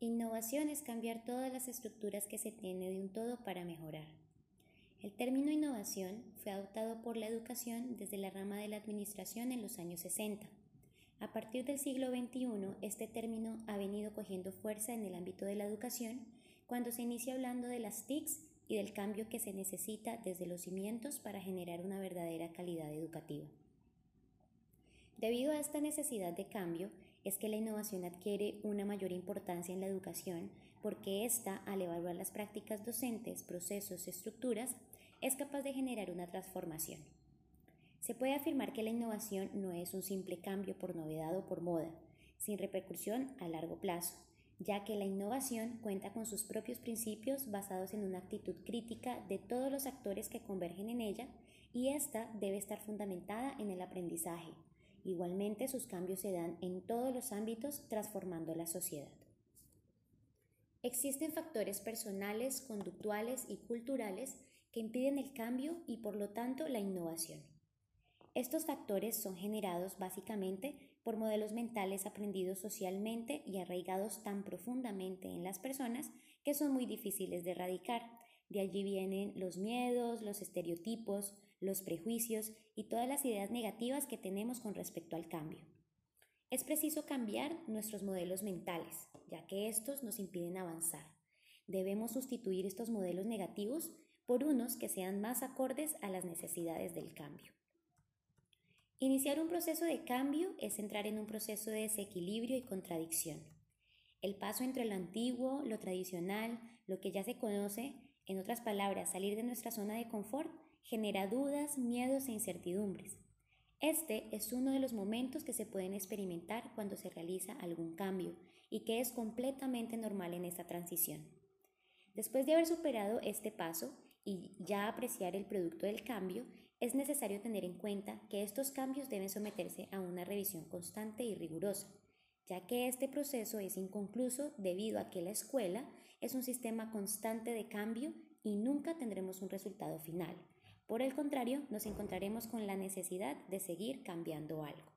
Innovación es cambiar todas las estructuras que se tiene de un todo para mejorar. El término innovación fue adoptado por la educación desde la rama de la administración en los años 60. A partir del siglo XXI, este término ha venido cogiendo fuerza en el ámbito de la educación cuando se inicia hablando de las TICs y del cambio que se necesita desde los cimientos para generar una verdadera calidad educativa. Debido a esta necesidad de cambio, es que la innovación adquiere una mayor importancia en la educación porque ésta, al evaluar las prácticas docentes, procesos, estructuras, es capaz de generar una transformación. Se puede afirmar que la innovación no es un simple cambio por novedad o por moda, sin repercusión a largo plazo, ya que la innovación cuenta con sus propios principios basados en una actitud crítica de todos los actores que convergen en ella y ésta debe estar fundamentada en el aprendizaje, Igualmente, sus cambios se dan en todos los ámbitos, transformando la sociedad. Existen factores personales, conductuales y culturales que impiden el cambio y por lo tanto la innovación. Estos factores son generados básicamente por modelos mentales aprendidos socialmente y arraigados tan profundamente en las personas que son muy difíciles de erradicar. De allí vienen los miedos, los estereotipos, los prejuicios y todas las ideas negativas que tenemos con respecto al cambio. Es preciso cambiar nuestros modelos mentales, ya que estos nos impiden avanzar. Debemos sustituir estos modelos negativos por unos que sean más acordes a las necesidades del cambio. Iniciar un proceso de cambio es entrar en un proceso de desequilibrio y contradicción. El paso entre lo antiguo, lo tradicional, lo que ya se conoce, en otras palabras, salir de nuestra zona de confort, genera dudas, miedos e incertidumbres. Este es uno de los momentos que se pueden experimentar cuando se realiza algún cambio y que es completamente normal en esta transición. Después de haber superado este paso y ya apreciar el producto del cambio, es necesario tener en cuenta que estos cambios deben someterse a una revisión constante y rigurosa, ya que este proceso es inconcluso debido a que la escuela es un sistema constante de cambio y nunca tendremos un resultado final. Por el contrario, nos encontraremos con la necesidad de seguir cambiando algo.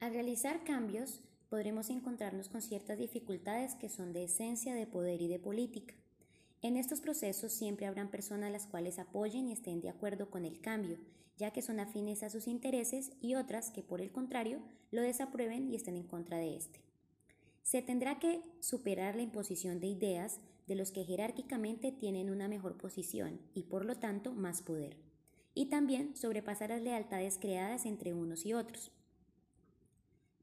Al realizar cambios, podremos encontrarnos con ciertas dificultades que son de esencia de poder y de política. En estos procesos siempre habrán personas las cuales apoyen y estén de acuerdo con el cambio, ya que son afines a sus intereses, y otras que, por el contrario, lo desaprueben y estén en contra de éste. Se tendrá que superar la imposición de ideas de los que jerárquicamente tienen una mejor posición y por lo tanto más poder, y también sobrepasar las lealtades creadas entre unos y otros.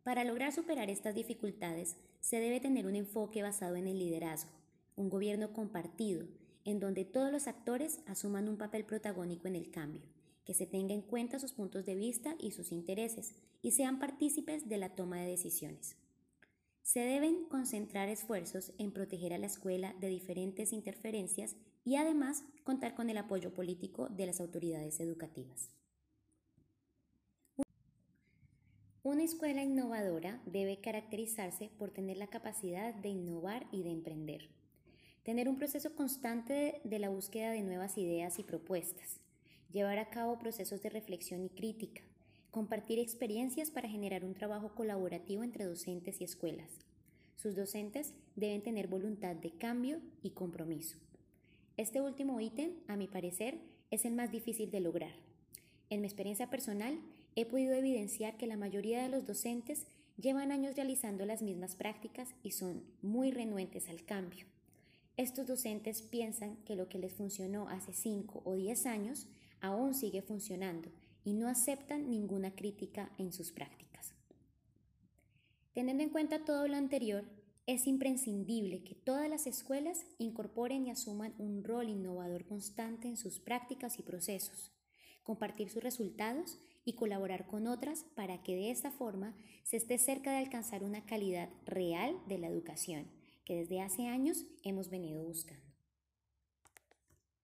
Para lograr superar estas dificultades se debe tener un enfoque basado en el liderazgo, un gobierno compartido, en donde todos los actores asuman un papel protagónico en el cambio, que se tenga en cuenta sus puntos de vista y sus intereses, y sean partícipes de la toma de decisiones. Se deben concentrar esfuerzos en proteger a la escuela de diferentes interferencias y además contar con el apoyo político de las autoridades educativas. Una escuela innovadora debe caracterizarse por tener la capacidad de innovar y de emprender, tener un proceso constante de la búsqueda de nuevas ideas y propuestas, llevar a cabo procesos de reflexión y crítica, compartir experiencias para generar un trabajo colaborativo entre docentes y escuelas. Sus docentes deben tener voluntad de cambio y compromiso. Este último ítem, a mi parecer, es el más difícil de lograr. En mi experiencia personal, he podido evidenciar que la mayoría de los docentes llevan años realizando las mismas prácticas y son muy renuentes al cambio. Estos docentes piensan que lo que les funcionó hace 5 o 10 años aún sigue funcionando y no aceptan ninguna crítica en sus prácticas. Teniendo en cuenta todo lo anterior, es imprescindible que todas las escuelas incorporen y asuman un rol innovador constante en sus prácticas y procesos, compartir sus resultados y colaborar con otras para que de esta forma se esté cerca de alcanzar una calidad real de la educación que desde hace años hemos venido buscando.